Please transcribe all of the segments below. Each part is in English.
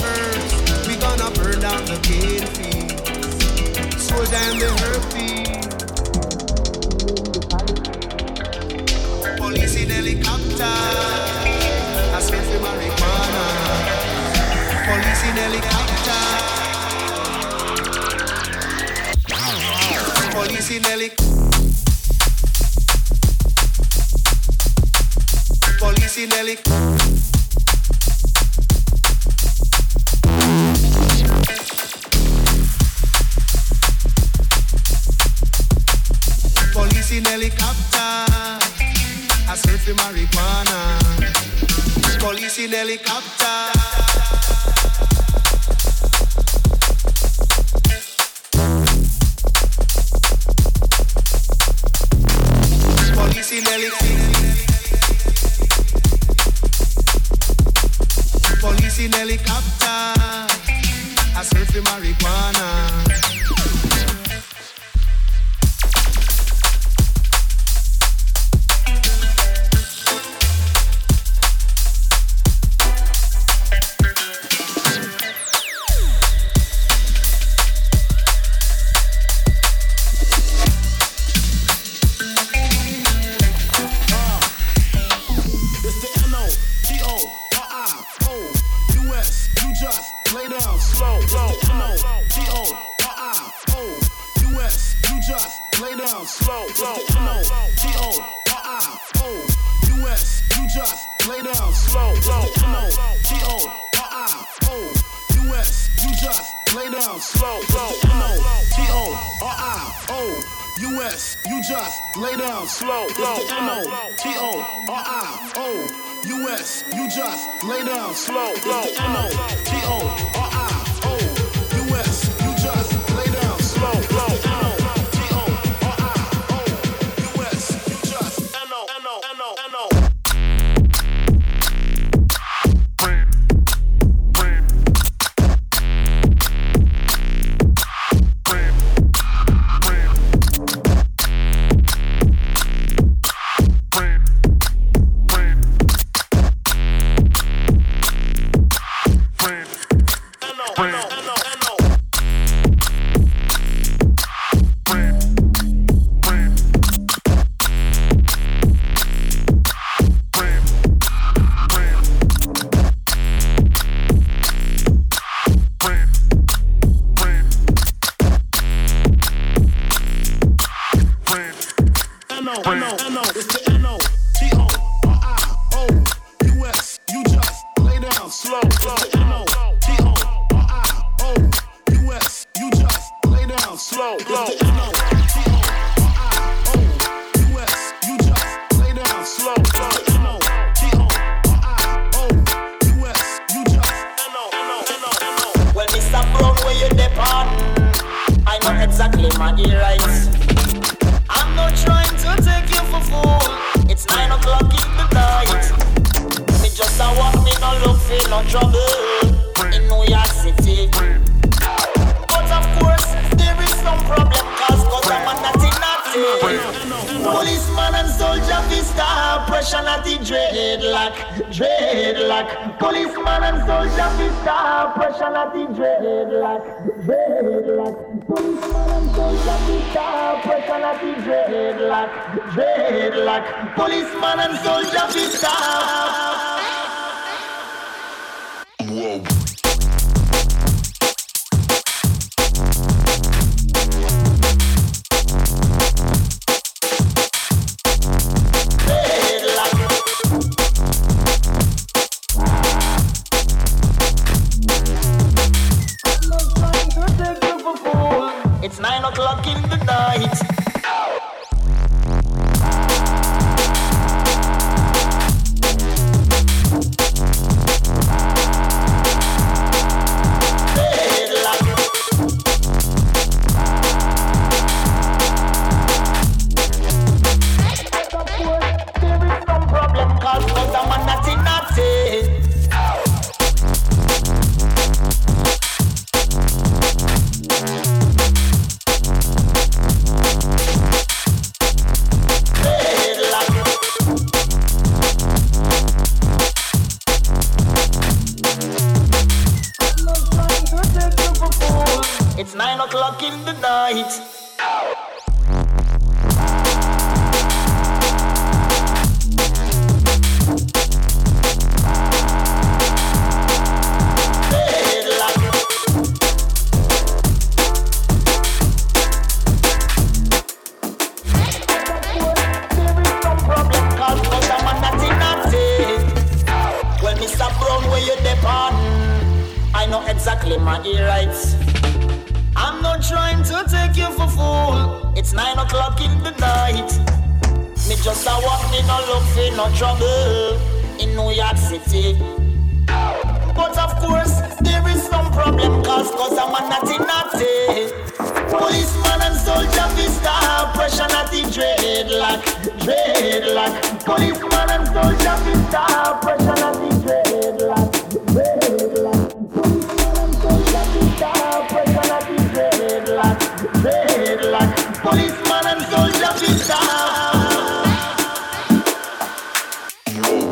hurts. We gonna burn down the cane fields. Soldier and the herpes. Police in helicopter. I smell for marijuana. Police in helicopter. Police in helicopter. Police in helicopter. In helicopter. I search for marijuana. Police in helicopter. down slow. Slow. M O T O R I O U S. You just lay down slow. Slow. M O T O R I O U S. You just lay down slow. Slow. M O T O R I O U S. You just lay down slow. Slow. M O T O R I O U.S. You just lay down slow. It's the N-O-T-O-R-I-O. U.S. You just lay down slow. It's the N-O-T-O-R-I-O. down slow. slow. It's the N-O-T-O-R-I-O-U-S. You just lay down I know exactly my rights. I'm not trying to take you for fool. It's nine o'clock in the night. Me just a walk, me no look for no trouble. In New York. Stop pressure not the dreadlock, dreadlock. Policeman and soldier fi star pressure not the dreadlock, dreadlock. Policeman and soldier fi star pressure not the dreadlock, dreadlock. Policeman and soldier fi star. Change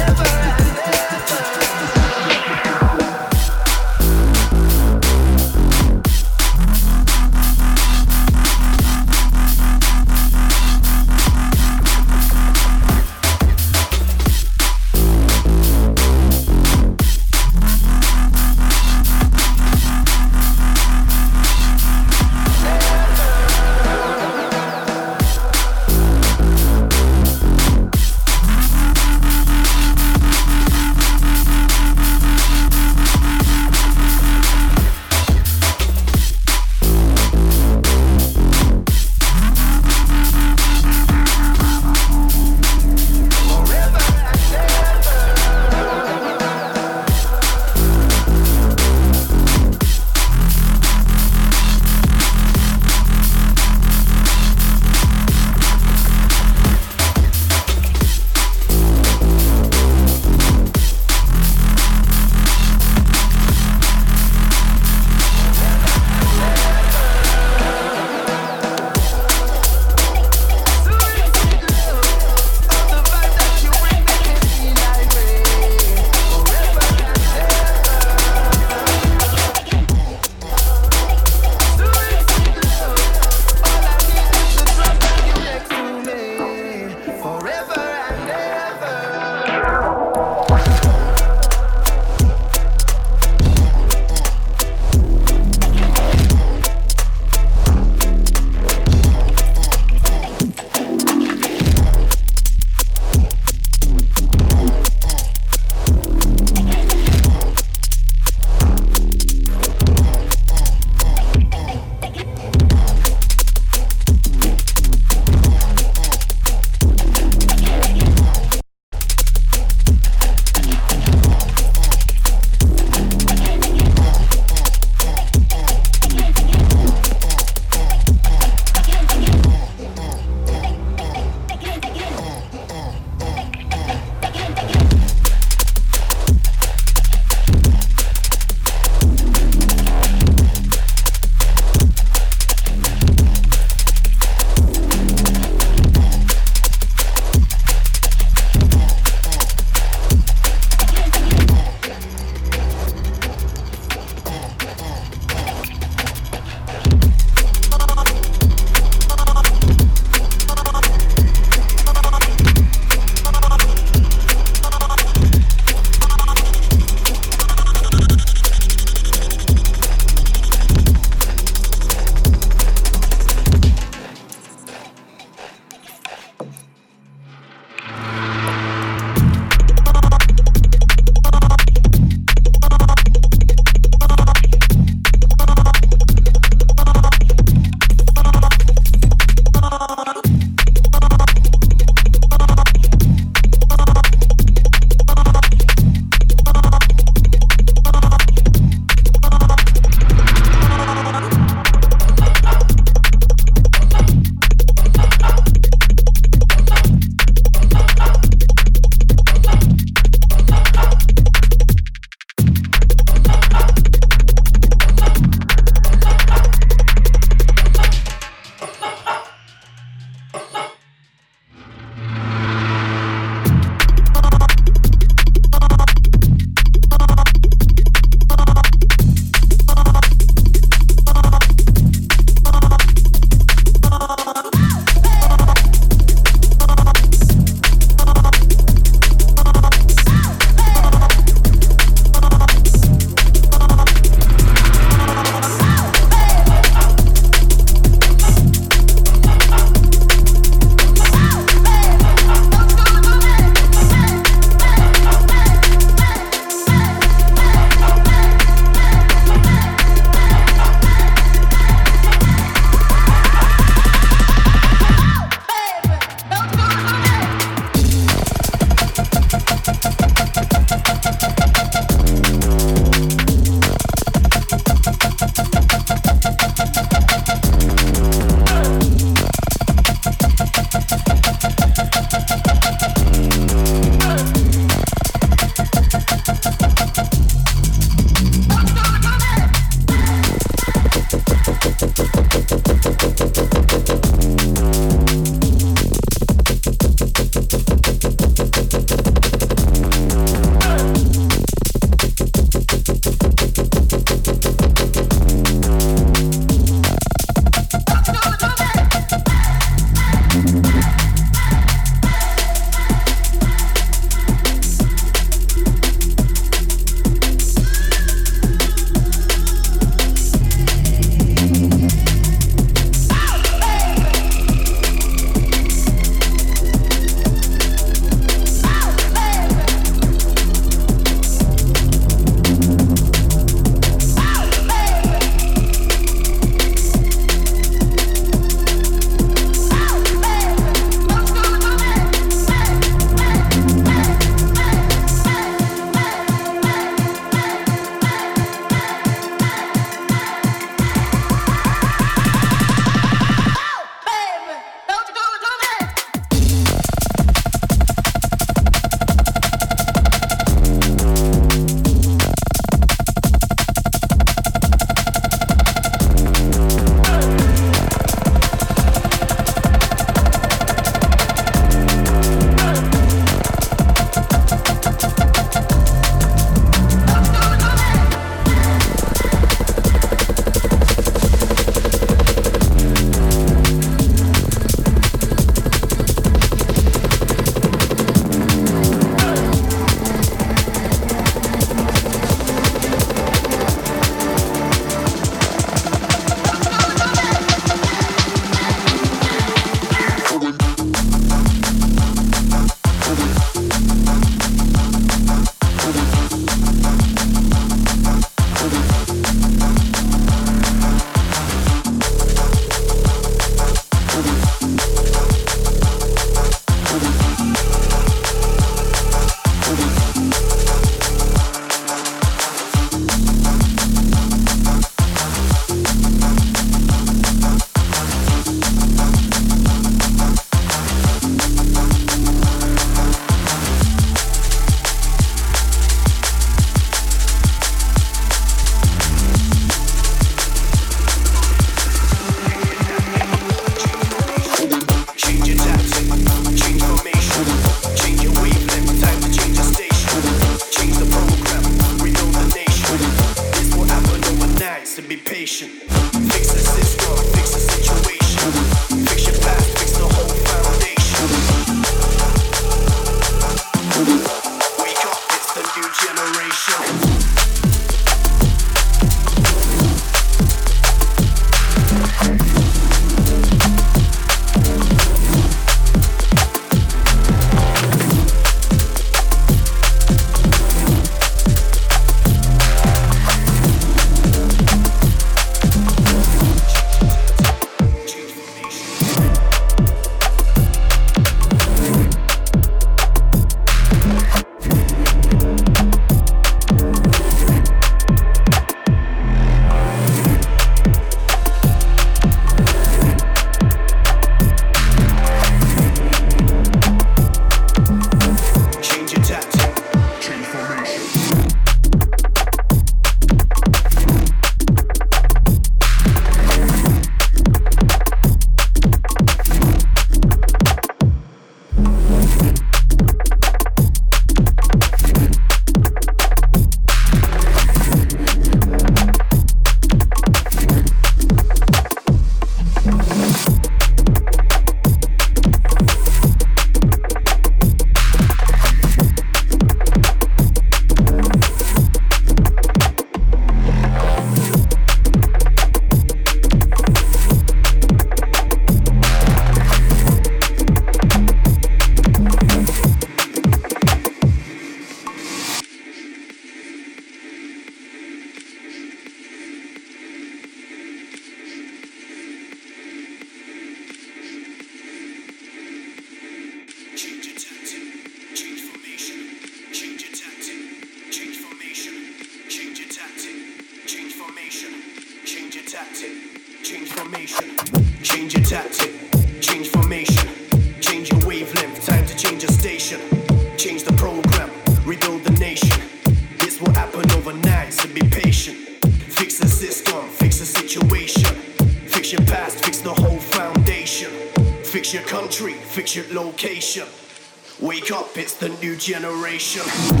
generation.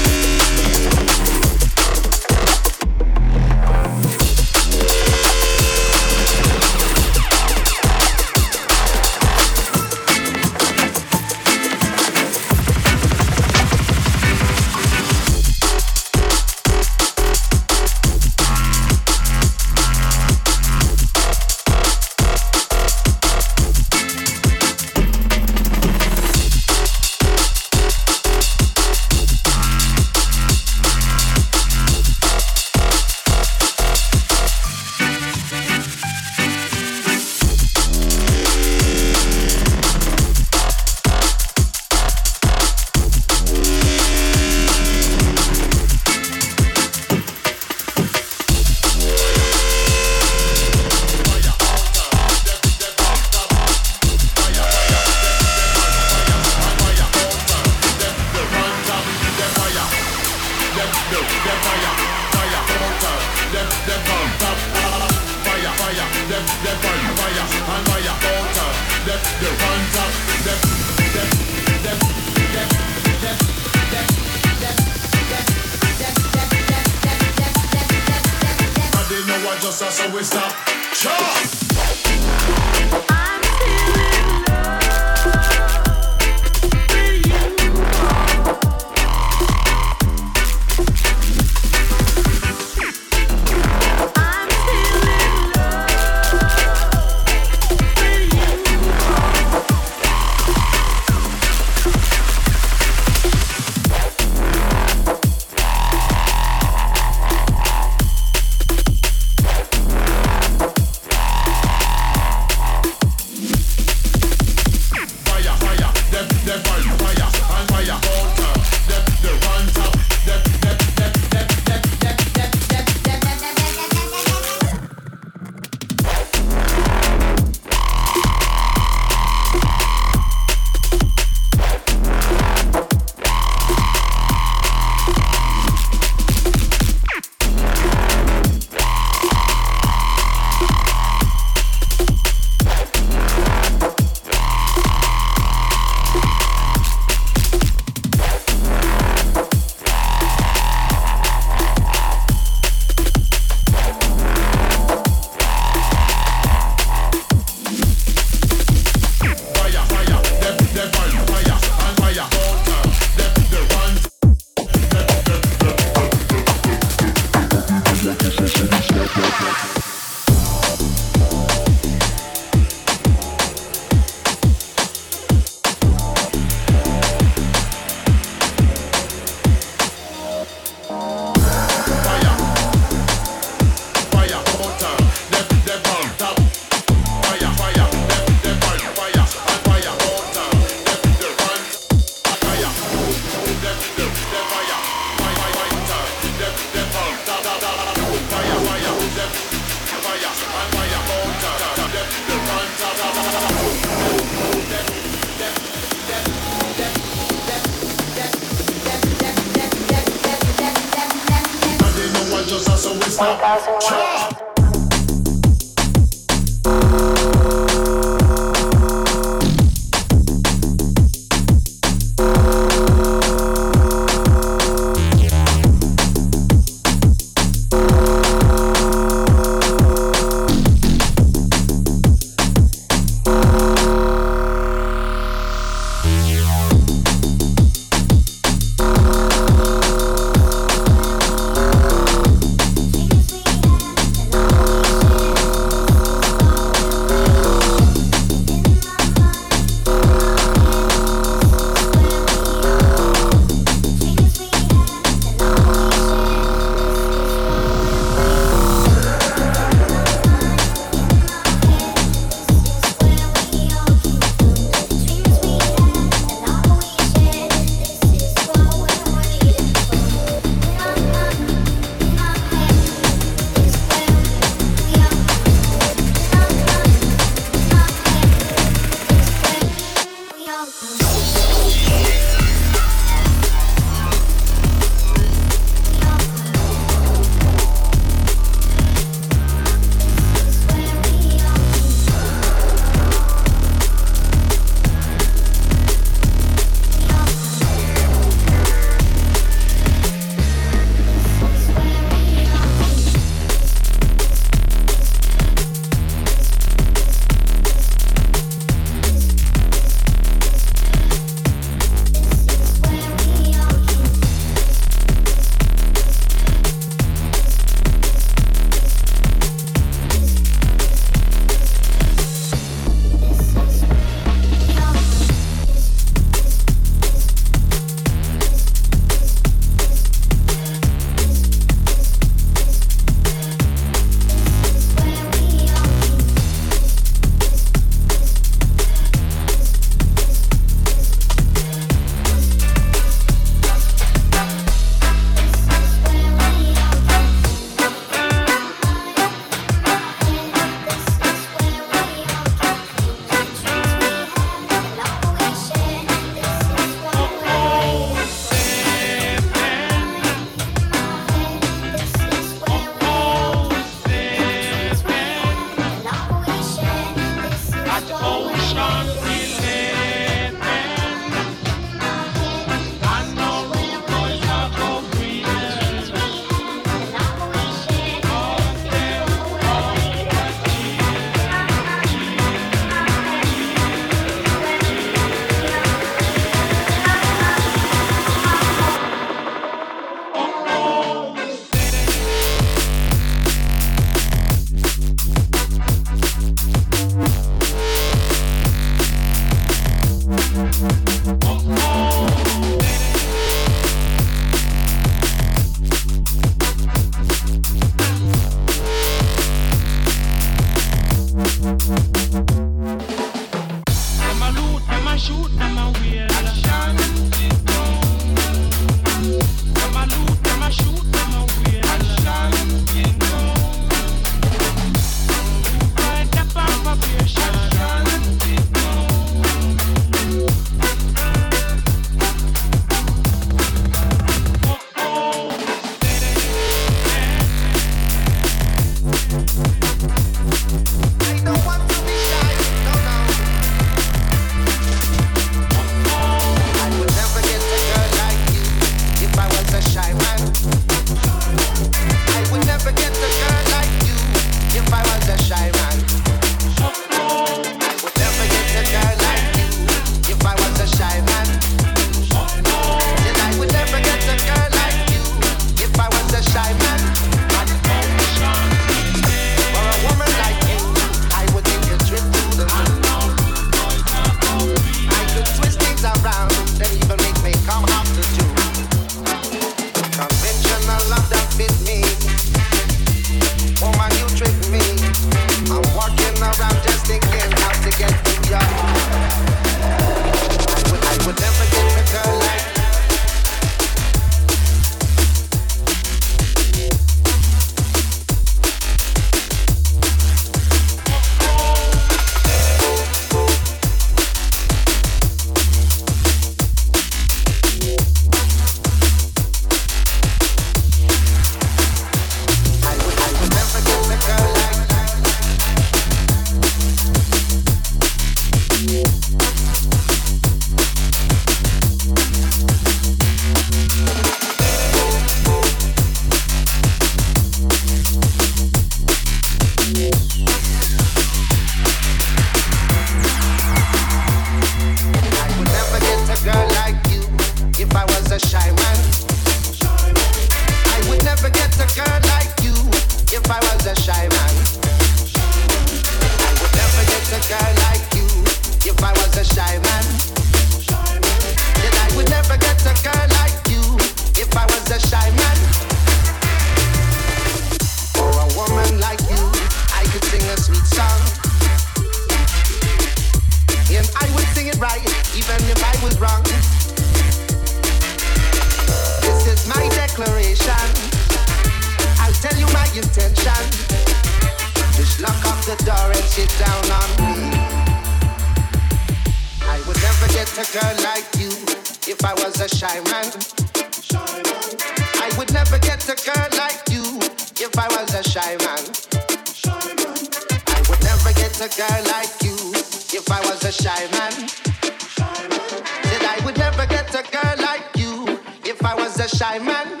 a girl like you if I was a shy man.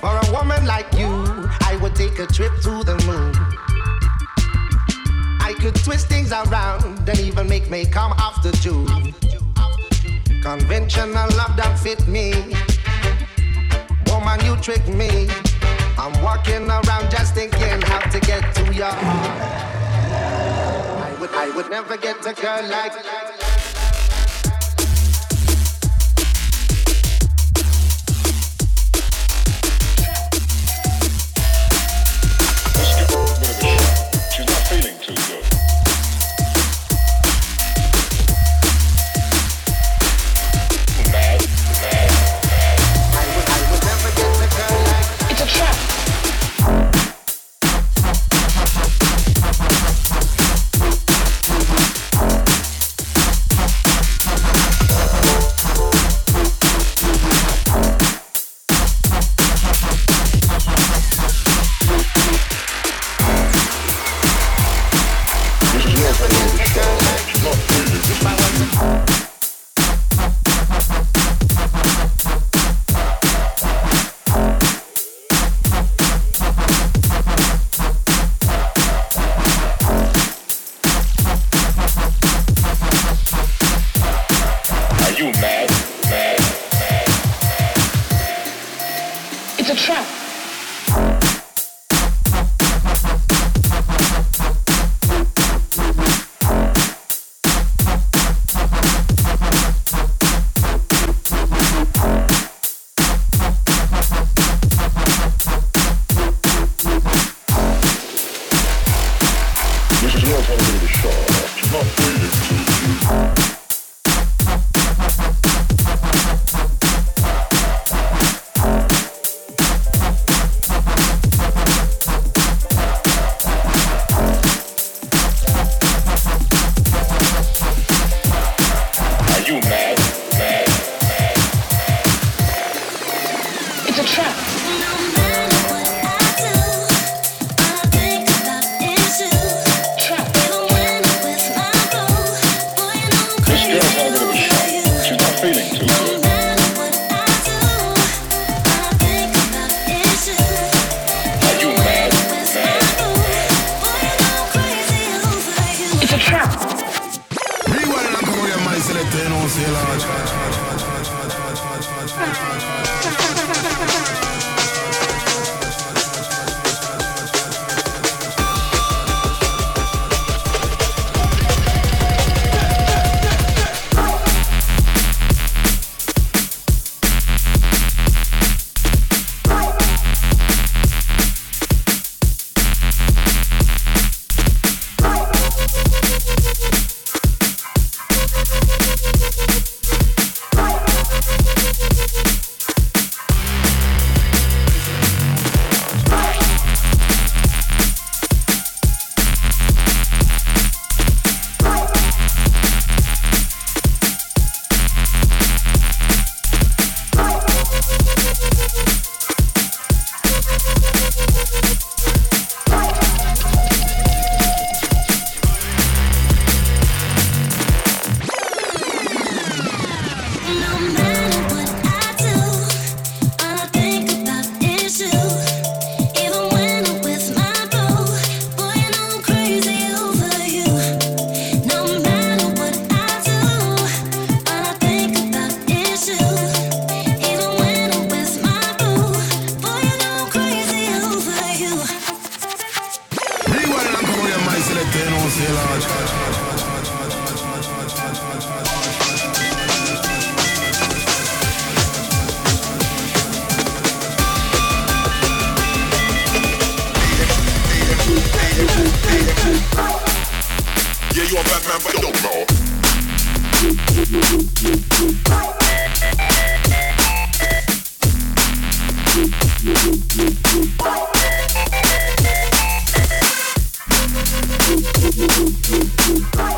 For a woman like you, I would take a trip to the moon. I could twist things around and even make me come after you. Conventional love don't fit me. Woman, you trick me. I'm walking around just thinking how to get to your heart. I would, I would never get a girl like. It's a trap. Bye.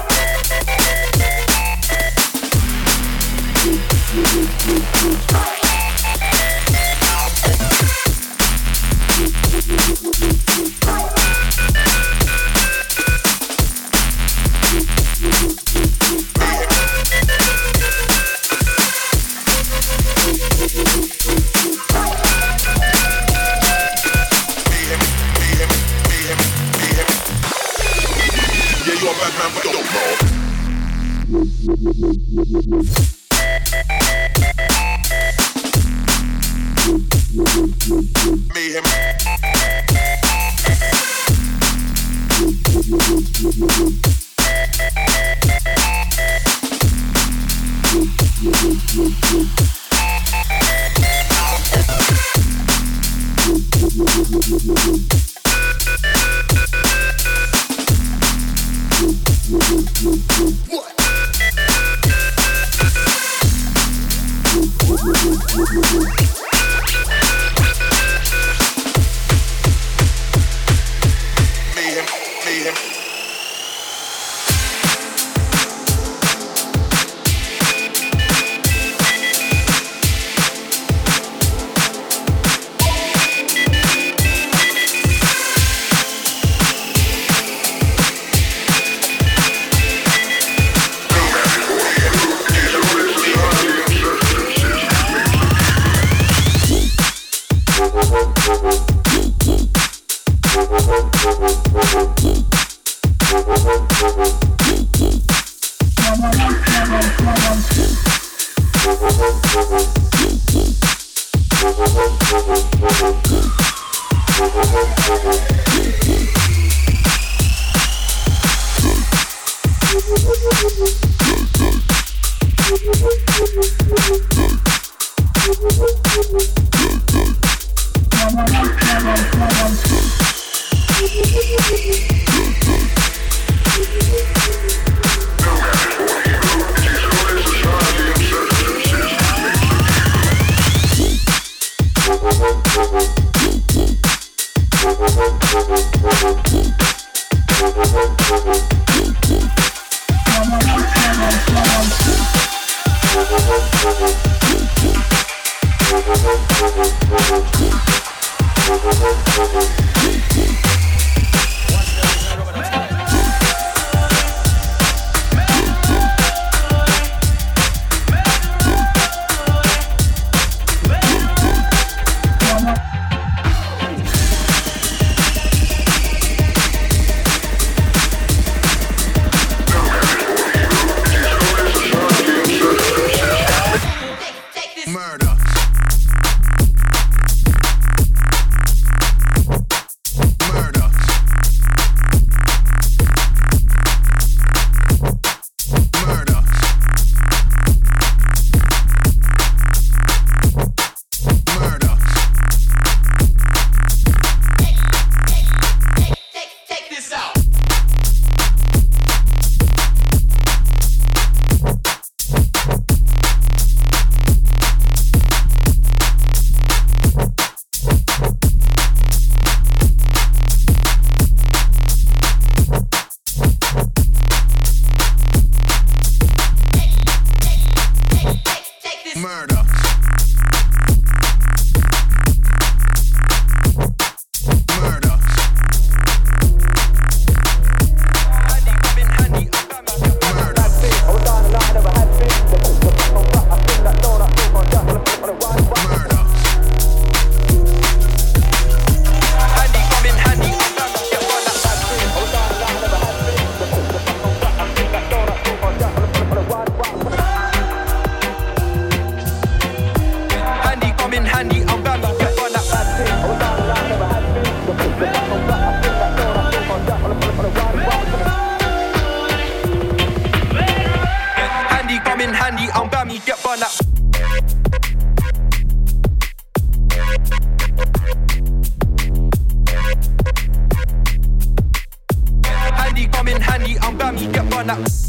那.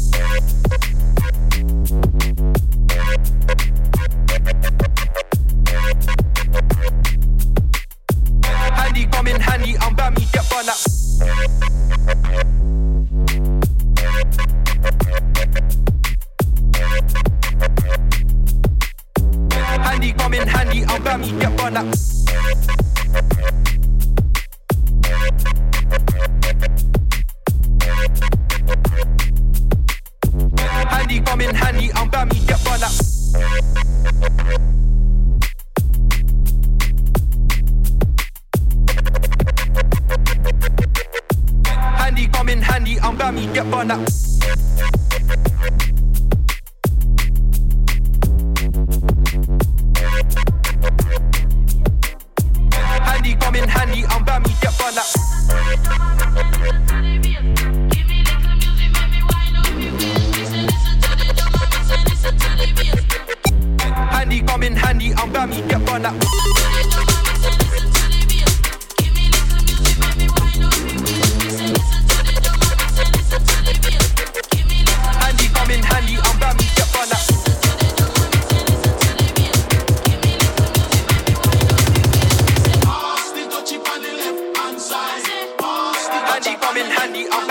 Handy, I'm